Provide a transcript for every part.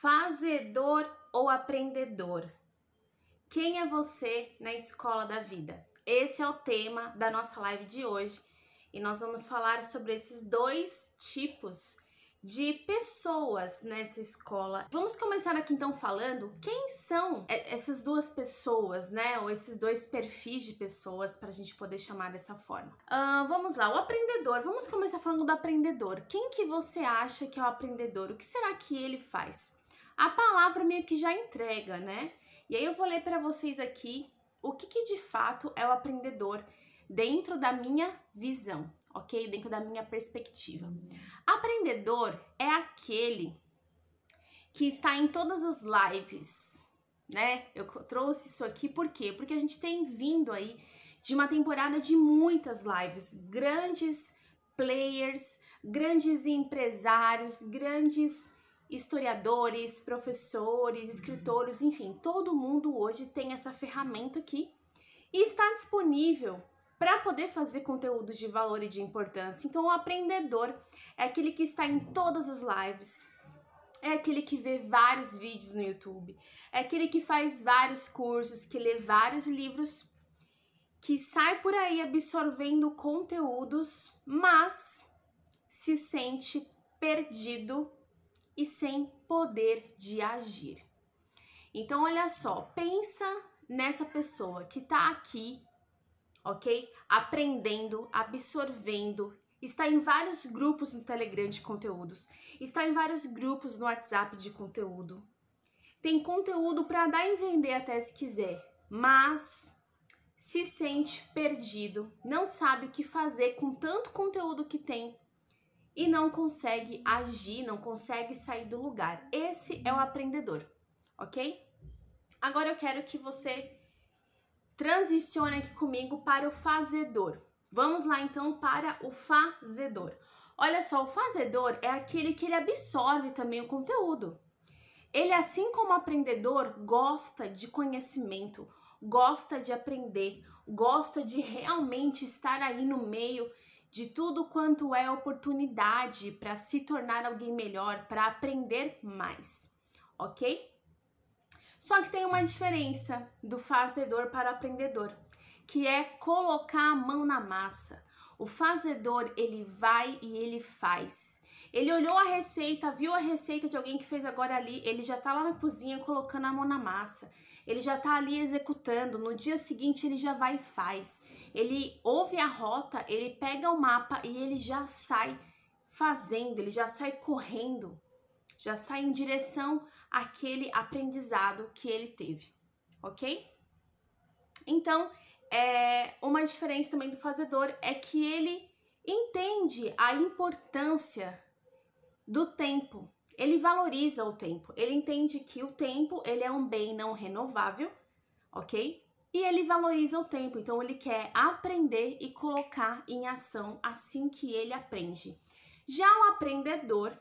Fazedor ou aprendedor? Quem é você na escola da vida? Esse é o tema da nossa live de hoje e nós vamos falar sobre esses dois tipos de pessoas nessa escola. Vamos começar aqui então falando quem são essas duas pessoas, né? Ou esses dois perfis de pessoas para a gente poder chamar dessa forma. Uh, vamos lá, o aprendedor. Vamos começar falando do aprendedor. Quem que você acha que é o aprendedor? O que será que ele faz? A palavra meio que já entrega, né? E aí eu vou ler para vocês aqui o que, que de fato é o aprendedor dentro da minha visão ok? Dentro da minha perspectiva. Aprendedor é aquele que está em todas as lives, né? Eu trouxe isso aqui por quê? Porque a gente tem vindo aí de uma temporada de muitas lives, grandes players, grandes empresários, grandes historiadores, professores, escritores, enfim, todo mundo hoje tem essa ferramenta aqui e está disponível para poder fazer conteúdos de valor e de importância. Então, o aprendedor é aquele que está em todas as lives, é aquele que vê vários vídeos no YouTube, é aquele que faz vários cursos, que lê vários livros, que sai por aí absorvendo conteúdos, mas se sente perdido e sem poder de agir. Então, olha só, pensa nessa pessoa que está aqui ok? Aprendendo, absorvendo. Está em vários grupos no Telegram de conteúdos, está em vários grupos no WhatsApp de conteúdo. Tem conteúdo para dar e vender até se quiser, mas se sente perdido, não sabe o que fazer com tanto conteúdo que tem e não consegue agir, não consegue sair do lugar. Esse é o aprendedor, ok? Agora eu quero que você Transicione aqui comigo para o fazedor. Vamos lá então para o fazedor. Olha só, o fazedor é aquele que ele absorve também o conteúdo. Ele, assim como o aprendedor, gosta de conhecimento, gosta de aprender, gosta de realmente estar aí no meio de tudo quanto é oportunidade para se tornar alguém melhor, para aprender mais, ok? Só que tem uma diferença do fazedor para o aprendedor, que é colocar a mão na massa. O fazedor, ele vai e ele faz. Ele olhou a receita, viu a receita de alguém que fez agora ali, ele já tá lá na cozinha colocando a mão na massa. Ele já tá ali executando, no dia seguinte ele já vai e faz. Ele ouve a rota, ele pega o mapa e ele já sai fazendo, ele já sai correndo, já sai em direção aquele aprendizado que ele teve, ok? Então, é, uma diferença também do fazedor é que ele entende a importância do tempo. Ele valoriza o tempo. Ele entende que o tempo ele é um bem não renovável, ok? E ele valoriza o tempo. Então ele quer aprender e colocar em ação assim que ele aprende. Já o aprendedor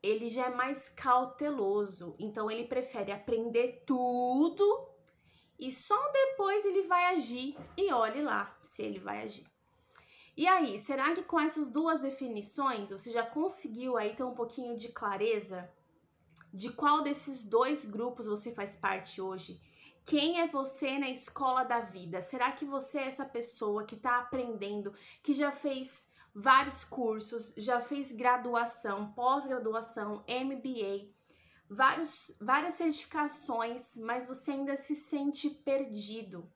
ele já é mais cauteloso, então ele prefere aprender tudo e só depois ele vai agir e olhe lá se ele vai agir. E aí, será que com essas duas definições você já conseguiu aí ter um pouquinho de clareza de qual desses dois grupos você faz parte hoje? Quem é você na escola da vida? Será que você é essa pessoa que está aprendendo, que já fez vários cursos, já fez graduação, pós-graduação, MBA, vários, várias certificações, mas você ainda se sente perdido.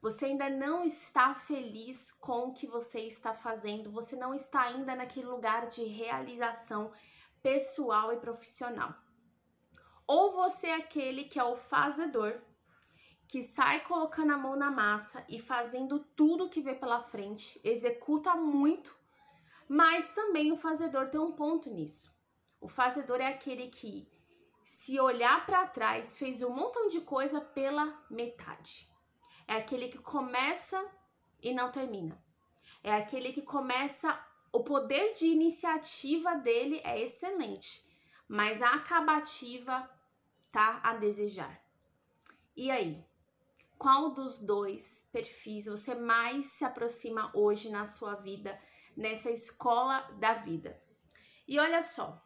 Você ainda não está feliz com o que você está fazendo, você não está ainda naquele lugar de realização pessoal e profissional. Ou você é aquele que é o fazedor, que sai colocando a mão na massa e fazendo tudo que vê pela frente, executa muito, mas também o fazedor tem um ponto nisso. O fazedor é aquele que, se olhar para trás, fez um montão de coisa pela metade. É aquele que começa e não termina. É aquele que começa, o poder de iniciativa dele é excelente, mas a acabativa tá a desejar. E aí? Qual dos dois perfis você mais se aproxima hoje na sua vida? nessa escola da vida. E olha só,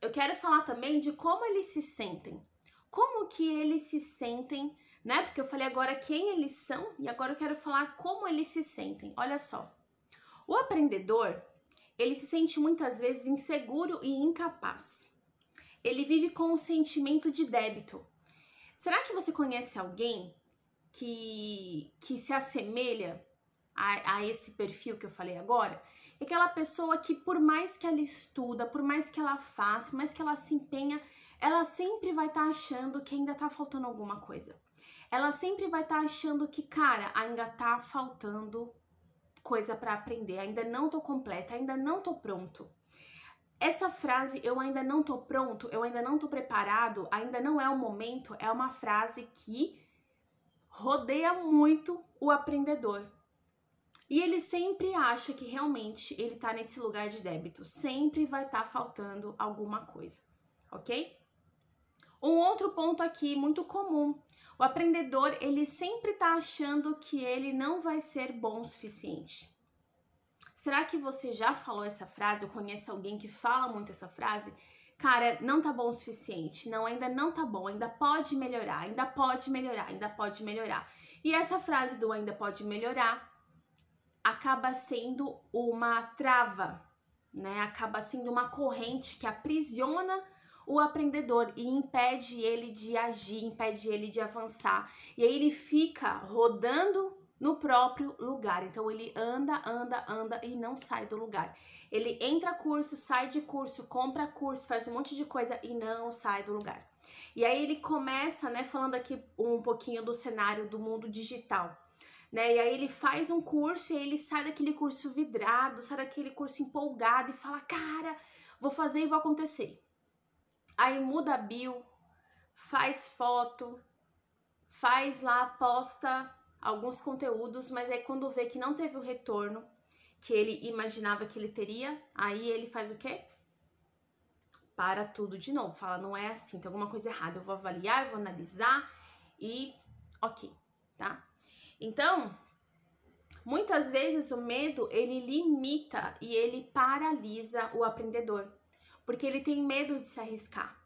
eu quero falar também de como eles se sentem. Como que eles se sentem, né? Porque eu falei agora quem eles são e agora eu quero falar como eles se sentem. Olha só. O aprendedor, ele se sente muitas vezes inseguro e incapaz. Ele vive com um sentimento de débito. Será que você conhece alguém que, que se assemelha a, a esse perfil que eu falei agora? É aquela pessoa que, por mais que ela estuda, por mais que ela faça, por mais que ela se empenha, ela sempre vai estar tá achando que ainda tá faltando alguma coisa. Ela sempre vai estar tá achando que, cara, ainda tá faltando coisa para aprender, ainda não tô completa, ainda não tô pronto. Essa frase, eu ainda não tô pronto, eu ainda não tô preparado, ainda não é o momento, é uma frase que rodeia muito o aprendedor. E ele sempre acha que realmente ele tá nesse lugar de débito, sempre vai estar tá faltando alguma coisa, ok? Um outro ponto aqui muito comum, o aprendedor ele sempre tá achando que ele não vai ser bom o suficiente. Será que você já falou essa frase ou conhece alguém que fala muito essa frase? Cara, não tá bom o suficiente. Não, ainda não tá bom, ainda pode melhorar, ainda pode melhorar, ainda pode melhorar. E essa frase do ainda pode melhorar acaba sendo uma trava, né? Acaba sendo uma corrente que aprisiona o aprendedor e impede ele de agir, impede ele de avançar. E aí ele fica rodando no próprio lugar. Então ele anda, anda, anda e não sai do lugar. Ele entra curso, sai de curso, compra curso, faz um monte de coisa e não sai do lugar. E aí ele começa, né, falando aqui um pouquinho do cenário do mundo digital né? E aí ele faz um curso e ele sai daquele curso vidrado, sai daquele curso empolgado e fala: "Cara, vou fazer e vai acontecer". Aí muda a bio, faz foto, faz lá, posta alguns conteúdos, mas aí quando vê que não teve o retorno que ele imaginava que ele teria, aí ele faz o quê? Para tudo de novo, fala, não é assim, tem alguma coisa errada, eu vou avaliar, eu vou analisar e ok, tá? Então, muitas vezes o medo ele limita e ele paralisa o aprendedor, porque ele tem medo de se arriscar.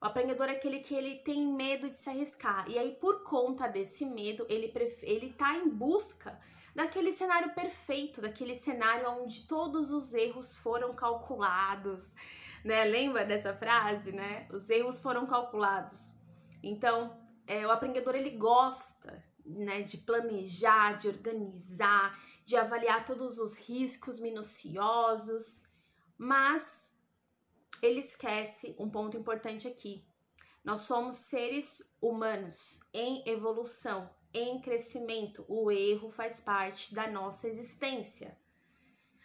O aprendedor é aquele que ele tem medo de se arriscar. E aí, por conta desse medo, ele, ele tá em busca daquele cenário perfeito, daquele cenário onde todos os erros foram calculados, né? Lembra dessa frase, né? Os erros foram calculados. Então, é, o aprendedor ele gosta né, de planejar, de organizar, de avaliar todos os riscos minuciosos, mas ele esquece um ponto importante aqui. Nós somos seres humanos em evolução, em crescimento. O erro faz parte da nossa existência.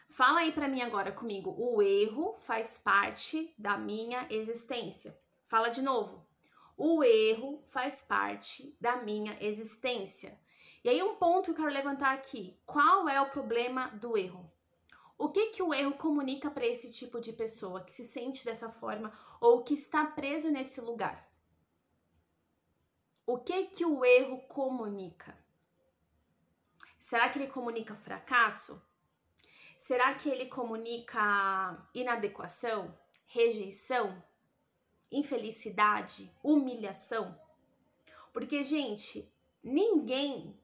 Fala aí para mim agora comigo. O erro faz parte da minha existência. Fala de novo. O erro faz parte da minha existência. E aí um ponto que eu quero levantar aqui, qual é o problema do erro? O que que o erro comunica para esse tipo de pessoa que se sente dessa forma ou que está preso nesse lugar? O que que o erro comunica? Será que ele comunica fracasso? Será que ele comunica inadequação, rejeição? infelicidade, humilhação. Porque, gente, ninguém,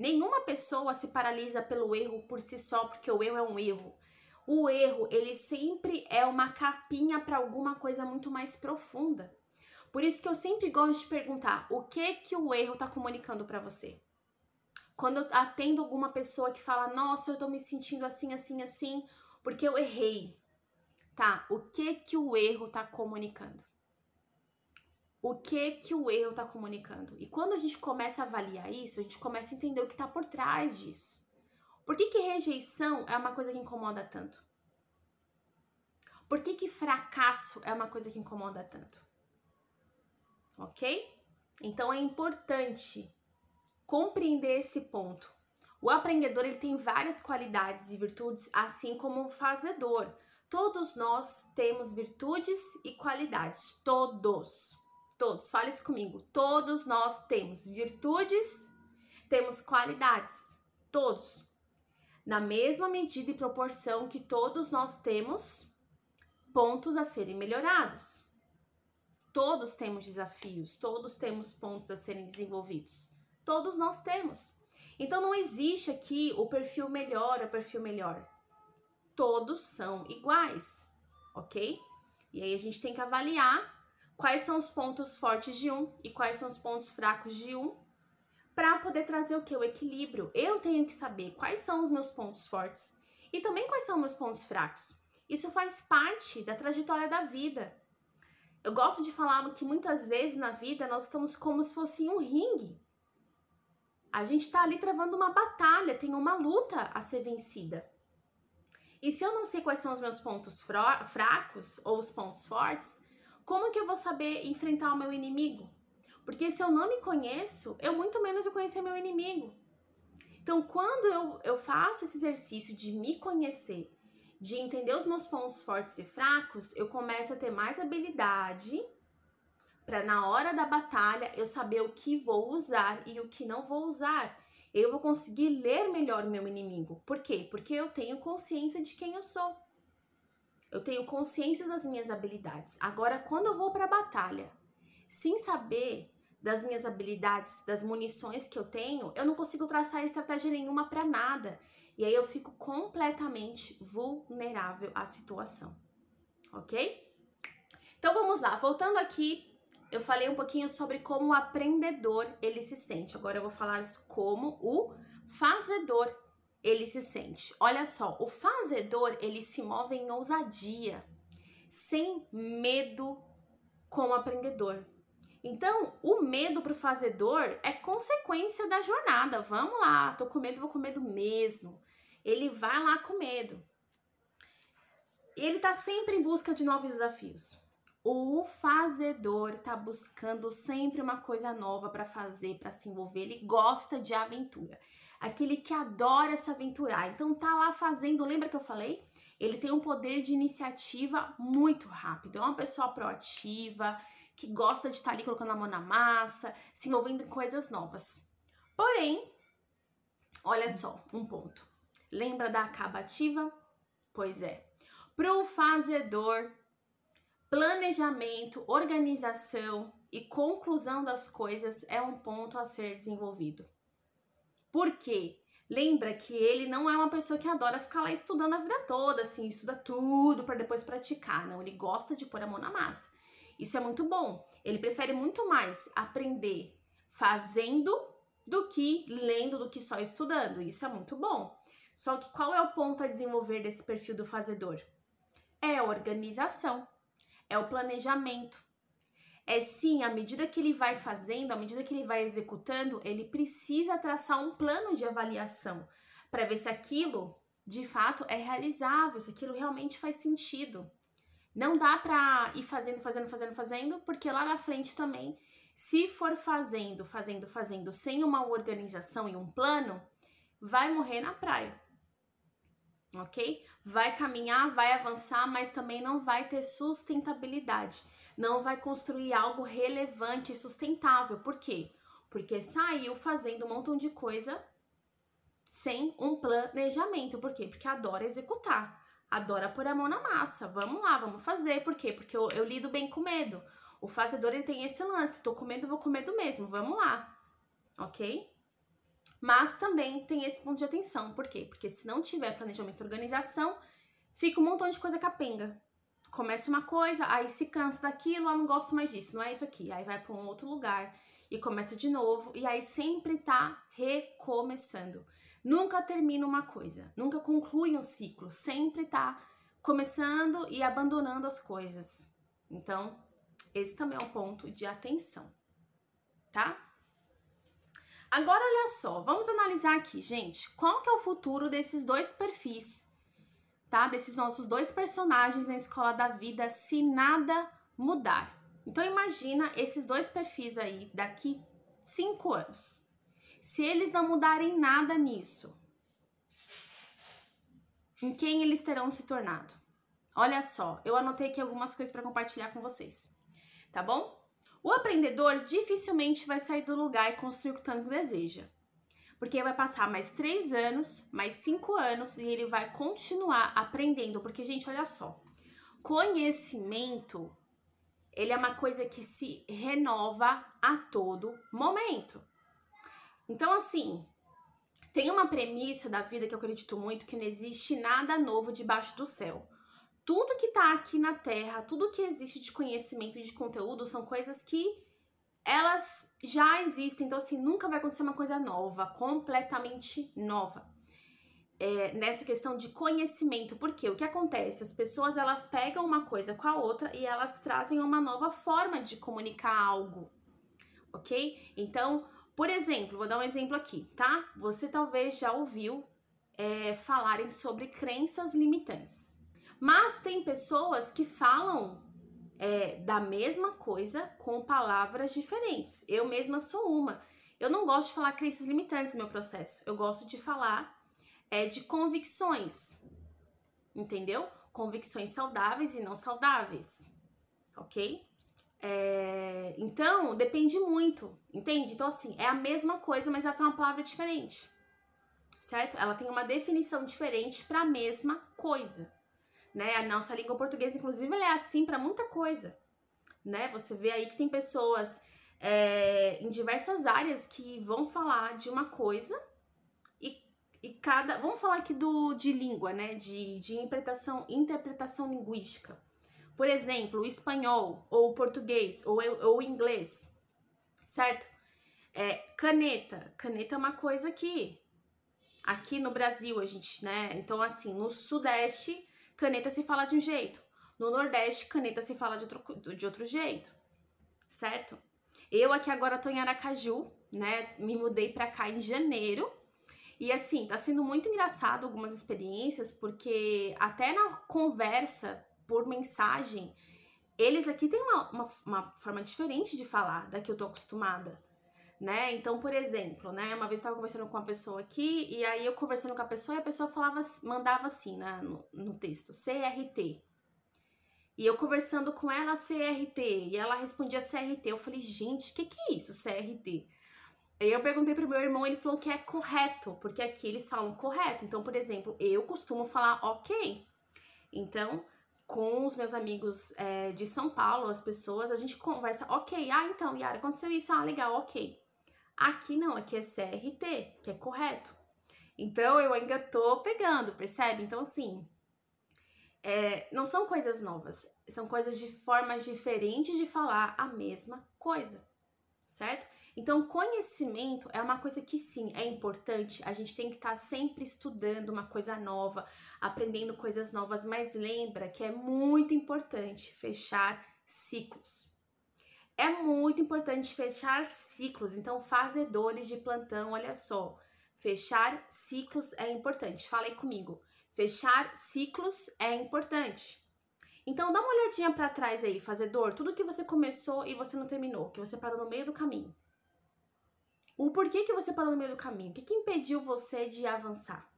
nenhuma pessoa se paralisa pelo erro por si só, porque o erro é um erro. O erro, ele sempre é uma capinha para alguma coisa muito mais profunda. Por isso que eu sempre gosto de perguntar: o que que o erro está comunicando para você? Quando eu atendo alguma pessoa que fala: "Nossa, eu tô me sentindo assim, assim, assim, porque eu errei". Tá? O que que o erro está comunicando? O que que o erro está comunicando. E quando a gente começa a avaliar isso, a gente começa a entender o que está por trás disso. Por que, que rejeição é uma coisa que incomoda tanto? Por que, que fracasso é uma coisa que incomoda tanto? Ok? Então é importante compreender esse ponto. O aprendedor ele tem várias qualidades e virtudes, assim como o fazedor. Todos nós temos virtudes e qualidades, todos. Todos, fale isso comigo. Todos nós temos virtudes, temos qualidades. Todos. Na mesma medida e proporção que todos nós temos pontos a serem melhorados. todos temos desafios, todos temos pontos a serem desenvolvidos. Todos nós temos. Então não existe aqui o perfil melhor, o perfil melhor. Todos são iguais, ok? E aí a gente tem que avaliar quais são os pontos fortes de um e quais são os pontos fracos de um para poder trazer o que? O equilíbrio. Eu tenho que saber quais são os meus pontos fortes e também quais são os meus pontos fracos. Isso faz parte da trajetória da vida. Eu gosto de falar que muitas vezes na vida nós estamos como se fosse um ringue. A gente está ali travando uma batalha, tem uma luta a ser vencida. E se eu não sei quais são os meus pontos fracos ou os pontos fortes, como que eu vou saber enfrentar o meu inimigo? Porque se eu não me conheço, eu muito menos eu conhecer meu inimigo. Então, quando eu, eu faço esse exercício de me conhecer, de entender os meus pontos fortes e fracos, eu começo a ter mais habilidade para na hora da batalha eu saber o que vou usar e o que não vou usar. Eu vou conseguir ler melhor meu inimigo. Por quê? Porque eu tenho consciência de quem eu sou. Eu tenho consciência das minhas habilidades. Agora, quando eu vou para a batalha, sem saber das minhas habilidades, das munições que eu tenho, eu não consigo traçar estratégia nenhuma para nada. E aí eu fico completamente vulnerável à situação. Ok? Então vamos lá, voltando aqui, eu falei um pouquinho sobre como o aprendedor ele se sente. Agora eu vou falar como o fazedor ele se sente. Olha só, o fazedor ele se move em ousadia, sem medo com o aprendedor. Então, o medo pro fazedor é consequência da jornada. Vamos lá, tô com medo, vou com medo mesmo. Ele vai lá com medo. Ele tá sempre em busca de novos desafios. O fazedor tá buscando sempre uma coisa nova para fazer, para se envolver. Ele gosta de aventura. Aquele que adora se aventurar. Então tá lá fazendo, lembra que eu falei? Ele tem um poder de iniciativa muito rápido. É uma pessoa proativa, que gosta de estar tá ali colocando a mão na massa, se envolvendo em coisas novas. Porém, olha só, um ponto. Lembra da acabativa? Pois é. Pro fazedor, planejamento, organização e conclusão das coisas é um ponto a ser desenvolvido. Por quê? Lembra que ele não é uma pessoa que adora ficar lá estudando a vida toda, assim, estuda tudo para depois praticar. Não, ele gosta de pôr a mão na massa. Isso é muito bom. Ele prefere muito mais aprender fazendo do que lendo, do que só estudando. Isso é muito bom. Só que qual é o ponto a desenvolver desse perfil do fazedor? É a organização, é o planejamento. É sim, à medida que ele vai fazendo, à medida que ele vai executando, ele precisa traçar um plano de avaliação para ver se aquilo de fato é realizável, se aquilo realmente faz sentido. Não dá para ir fazendo, fazendo, fazendo, fazendo, porque lá na frente também, se for fazendo, fazendo, fazendo sem uma organização e um plano, vai morrer na praia. Ok? Vai caminhar, vai avançar, mas também não vai ter sustentabilidade. Não vai construir algo relevante e sustentável. Por quê? Porque saiu fazendo um montão de coisa sem um planejamento. Por quê? Porque adora executar adora pôr a mão na massa. Vamos lá, vamos fazer. Por quê? Porque eu, eu lido bem com medo. O fazedor ele tem esse lance. Tô com medo, vou com medo mesmo. Vamos lá. Ok? Mas também tem esse ponto de atenção. Por quê? Porque se não tiver planejamento e organização, fica um montão de coisa capenga. Começa uma coisa, aí se cansa daquilo, ah, não gosto mais disso, não é isso aqui. Aí vai para um outro lugar e começa de novo, e aí sempre tá recomeçando nunca termina uma coisa, nunca conclui um ciclo, sempre tá começando e abandonando as coisas. Então, esse também é um ponto de atenção, tá? Agora, olha só, vamos analisar aqui, gente, qual que é o futuro desses dois perfis, tá? Desses nossos dois personagens na escola da vida, se nada mudar. Então, imagina esses dois perfis aí daqui cinco anos. Se eles não mudarem nada nisso, em quem eles terão se tornado? Olha só, eu anotei aqui algumas coisas para compartilhar com vocês, tá bom? O aprendedor dificilmente vai sair do lugar e construir o tanto que deseja. Porque vai passar mais três anos, mais cinco anos e ele vai continuar aprendendo. Porque, gente, olha só, conhecimento ele é uma coisa que se renova a todo momento. Então, assim, tem uma premissa da vida que eu acredito muito que não existe nada novo debaixo do céu. Tudo que tá aqui na Terra, tudo que existe de conhecimento e de conteúdo são coisas que elas já existem. Então, assim, nunca vai acontecer uma coisa nova, completamente nova é, nessa questão de conhecimento, porque o que acontece? As pessoas elas pegam uma coisa com a outra e elas trazem uma nova forma de comunicar algo, ok? Então, por exemplo, vou dar um exemplo aqui, tá? Você talvez já ouviu é, falarem sobre crenças limitantes, mas tem pessoas que falam é, da mesma coisa com palavras diferentes. Eu mesma sou uma. Eu não gosto de falar crenças limitantes no meu processo. Eu gosto de falar é de convicções, entendeu? Convicções saudáveis e não saudáveis, ok? É, então, depende muito, entende? Então, assim, é a mesma coisa, mas ela tem uma palavra diferente, certo? Ela tem uma definição diferente para a mesma coisa, né? A nossa língua portuguesa, inclusive, ela é assim para muita coisa, né? Você vê aí que tem pessoas é, em diversas áreas que vão falar de uma coisa e cada. Vamos falar aqui do de língua, né? De, de interpretação, interpretação linguística. Por exemplo, o espanhol, ou o português, ou, ou o inglês, certo? É, caneta. Caneta é uma coisa que aqui no Brasil a gente, né? Então, assim, no Sudeste, caneta se fala de um jeito. No Nordeste, caneta se fala de outro, de outro jeito, certo? Eu aqui agora tô em Aracaju, né? Me mudei pra cá em janeiro e assim, tá sendo muito engraçado algumas experiências, porque até na conversa por mensagem, eles aqui têm uma, uma, uma forma diferente de falar da que eu tô acostumada. Né? Então, por exemplo, né? Uma vez eu tava conversando com uma pessoa aqui, e aí eu conversando com a pessoa, e a pessoa falava, mandava assim né, no, no texto, CRT. E eu conversando com ela, CRT, e ela respondia CRT. Eu falei, gente, o que, que é isso, CRT? Aí eu perguntei pro meu irmão, ele falou que é correto, porque aqui eles falam correto. Então, por exemplo, eu costumo falar ok. Então, com os meus amigos é, de São Paulo, as pessoas, a gente conversa ok. Ah, então, Yara, aconteceu isso. Ah, legal, ok. Aqui não, aqui é CRT, que é correto. Então, eu ainda tô pegando, percebe? Então, assim, é, não são coisas novas, são coisas de formas diferentes de falar a mesma coisa, certo? Então, conhecimento é uma coisa que sim, é importante. A gente tem que estar tá sempre estudando uma coisa nova, aprendendo coisas novas, mas lembra que é muito importante fechar ciclos. É muito importante fechar ciclos. Então, fazedores de plantão, olha só. Fechar ciclos é importante. Falei comigo. Fechar ciclos é importante. Então, dá uma olhadinha para trás aí, fazedor, tudo que você começou e você não terminou, que você parou no meio do caminho. O porquê que você parou no meio do caminho? O que, que impediu você de avançar?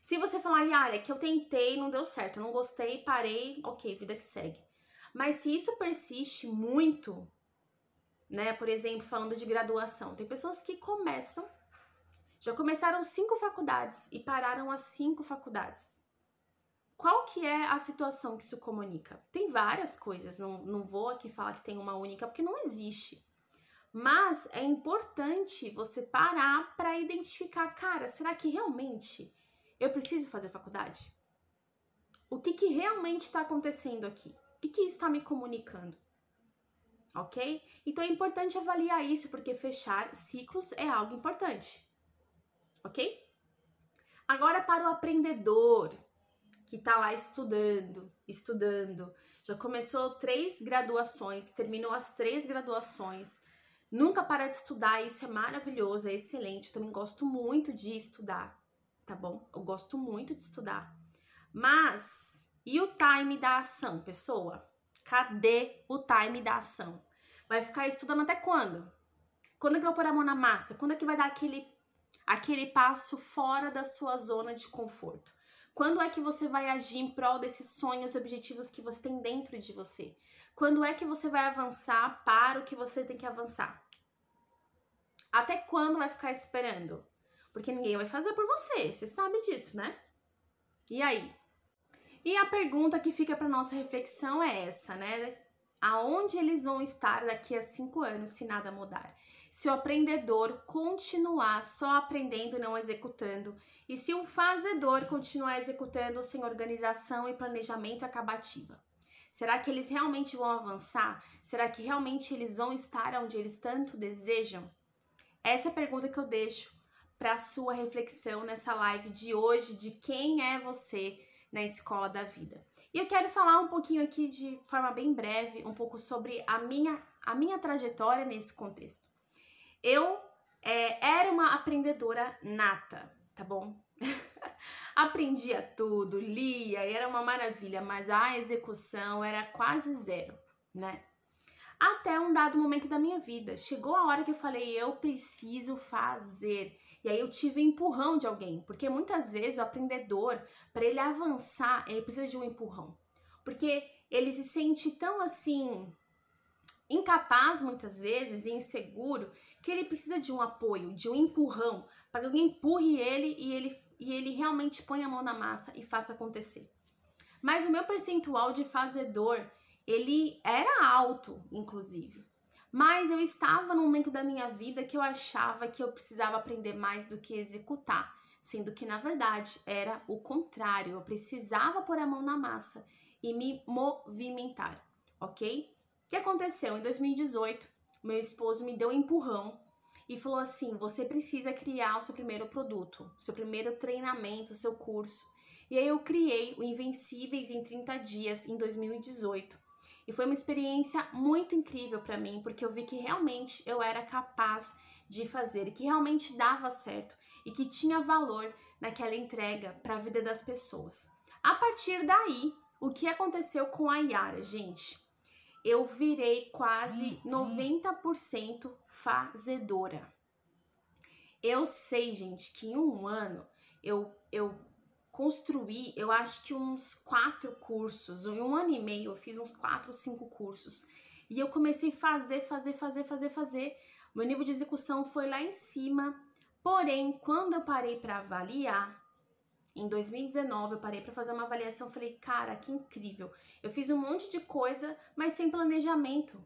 Se você falar, Yara, que eu tentei, não deu certo, eu não gostei, parei, ok, vida que segue. Mas se isso persiste muito, né? Por exemplo, falando de graduação, tem pessoas que começam, já começaram cinco faculdades e pararam as cinco faculdades. Qual que é a situação que isso comunica? Tem várias coisas, não, não vou aqui falar que tem uma única, porque não existe. Mas é importante você parar para identificar, cara, será que realmente eu preciso fazer faculdade? O que, que realmente está acontecendo aqui? Que, que isso está me comunicando? Ok? Então é importante avaliar isso, porque fechar ciclos é algo importante. Ok? Agora para o aprendedor que está lá estudando, estudando, já começou três graduações, terminou as três graduações, Nunca para de estudar, isso é maravilhoso, é excelente. Eu também gosto muito de estudar, tá bom? Eu gosto muito de estudar. Mas e o time da ação, pessoa? Cadê o time da ação? Vai ficar estudando até quando? Quando é que vai pôr a mão na massa? Quando é que vai dar aquele aquele passo fora da sua zona de conforto? Quando é que você vai agir em prol desses sonhos e objetivos que você tem dentro de você? Quando é que você vai avançar para o que você tem que avançar? Até quando vai ficar esperando? Porque ninguém vai fazer por você, você sabe disso, né? E aí? E a pergunta que fica para nossa reflexão é essa, né? aonde eles vão estar daqui a cinco anos se nada mudar. Se o aprendedor continuar só aprendendo e não executando, e se o fazedor continuar executando sem organização e planejamento acabativa. Será que eles realmente vão avançar? Será que realmente eles vão estar onde eles tanto desejam? Essa é a pergunta que eu deixo para sua reflexão nessa live de hoje de quem é você na escola da vida. E eu quero falar um pouquinho aqui de forma bem breve, um pouco sobre a minha, a minha trajetória nesse contexto. Eu é, era uma aprendedora nata, tá bom? Aprendia tudo, lia, era uma maravilha, mas a execução era quase zero, né? Até um dado momento da minha vida, chegou a hora que eu falei, eu preciso fazer. E aí eu tive empurrão de alguém, porque muitas vezes o aprendedor, para ele avançar, ele precisa de um empurrão. Porque ele se sente tão assim incapaz muitas vezes e inseguro que ele precisa de um apoio, de um empurrão, para que alguém empurre ele e ele e ele realmente põe a mão na massa e faça acontecer. Mas o meu percentual de fazedor, ele era alto, inclusive. Mas eu estava num momento da minha vida que eu achava que eu precisava aprender mais do que executar, sendo que na verdade era o contrário. Eu precisava pôr a mão na massa e me movimentar, ok? O que aconteceu? Em 2018, meu esposo me deu um empurrão e falou assim: você precisa criar o seu primeiro produto, seu primeiro treinamento, seu curso. E aí eu criei o Invencíveis em 30 dias em 2018. E foi uma experiência muito incrível para mim, porque eu vi que realmente eu era capaz de fazer, que realmente dava certo e que tinha valor naquela entrega para a vida das pessoas. A partir daí, o que aconteceu com a Yara, gente? Eu virei quase 90% fazedora. Eu sei, gente, que em um ano eu, eu construí, eu acho que uns quatro cursos. Em um ano e meio eu fiz uns quatro, cinco cursos. E eu comecei a fazer, fazer, fazer, fazer, fazer. Meu nível de execução foi lá em cima. Porém, quando eu parei para avaliar, em 2019 eu parei para fazer uma avaliação, falei, cara, que incrível. Eu fiz um monte de coisa, mas sem planejamento.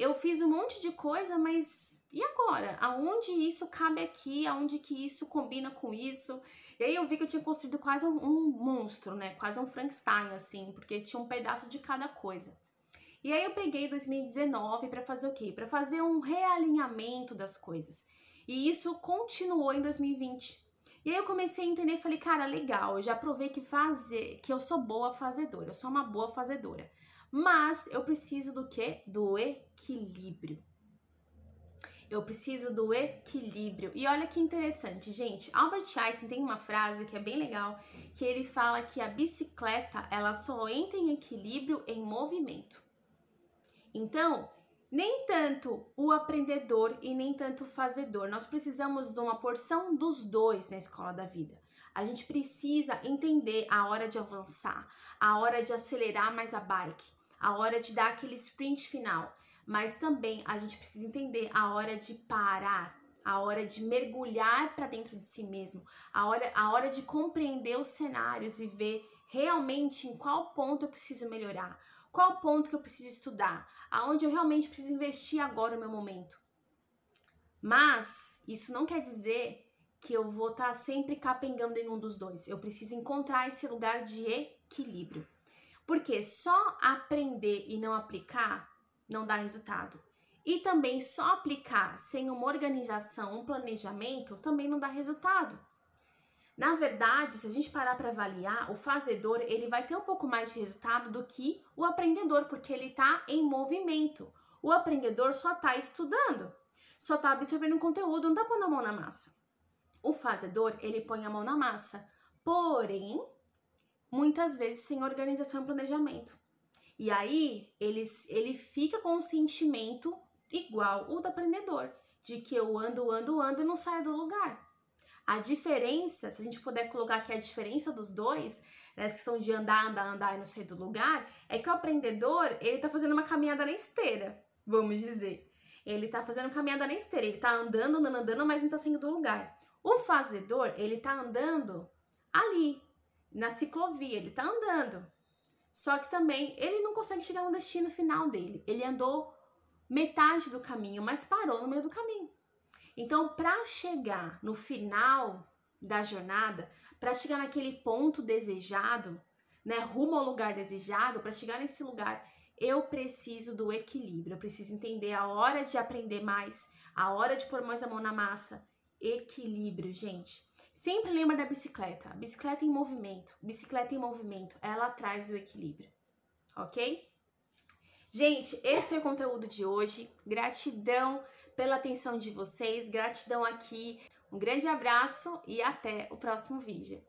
Eu fiz um monte de coisa, mas e agora? Aonde isso cabe aqui? Aonde que isso combina com isso? E aí eu vi que eu tinha construído quase um, um monstro, né? Quase um Frankenstein, assim, porque tinha um pedaço de cada coisa. E aí eu peguei 2019 para fazer o quê? Para fazer um realinhamento das coisas. E isso continuou em 2020. E aí eu comecei a entender, falei, cara, legal, eu já provei que fazer, que eu sou boa fazedora, eu sou uma boa fazedora. Mas eu preciso do quê? Do equilíbrio. Eu preciso do equilíbrio. E olha que interessante, gente. Albert Einstein tem uma frase que é bem legal, que ele fala que a bicicleta, ela só entra em equilíbrio em movimento. Então, nem tanto o aprendedor e nem tanto o fazedor. Nós precisamos de uma porção dos dois na escola da vida. A gente precisa entender a hora de avançar, a hora de acelerar mais a bike, a hora de dar aquele sprint final mas também a gente precisa entender a hora de parar, a hora de mergulhar para dentro de si mesmo, a hora, a hora de compreender os cenários e ver realmente em qual ponto eu preciso melhorar, qual ponto que eu preciso estudar, aonde eu realmente preciso investir agora no meu momento. Mas isso não quer dizer que eu vou estar tá sempre capengando em um dos dois. Eu preciso encontrar esse lugar de equilíbrio. Porque só aprender e não aplicar não dá resultado. E também só aplicar sem uma organização, um planejamento, também não dá resultado. Na verdade, se a gente parar para avaliar, o fazedor ele vai ter um pouco mais de resultado do que o aprendedor, porque ele está em movimento. O aprendedor só está estudando, só está absorvendo conteúdo, não está pondo a mão na massa. O fazedor ele põe a mão na massa, porém, muitas vezes sem organização e planejamento. E aí ele, ele fica com um sentimento igual o do aprendedor, de que eu ando, ando, ando e não saio do lugar. A diferença, se a gente puder colocar aqui a diferença dos dois, nessa questão de andar, andar, andar e não sair do lugar, é que o aprendedor, ele tá fazendo uma caminhada na esteira, vamos dizer. Ele tá fazendo caminhada na esteira, ele tá andando, andando, andando, mas não tá saindo do lugar. O fazedor, ele tá andando ali, na ciclovia, ele tá andando, Só que também ele não consegue chegar no destino final dele. Ele andou metade do caminho, mas parou no meio do caminho. Então, para chegar no final da jornada, para chegar naquele ponto desejado, né, rumo ao lugar desejado, para chegar nesse lugar, eu preciso do equilíbrio. Eu preciso entender a hora de aprender mais, a hora de pôr mais a mão na massa. Equilíbrio, gente. Sempre lembra da bicicleta. bicicleta em movimento. Bicicleta em movimento, ela traz o equilíbrio. OK? Gente, esse foi o conteúdo de hoje. Gratidão pela atenção de vocês, gratidão aqui. Um grande abraço e até o próximo vídeo.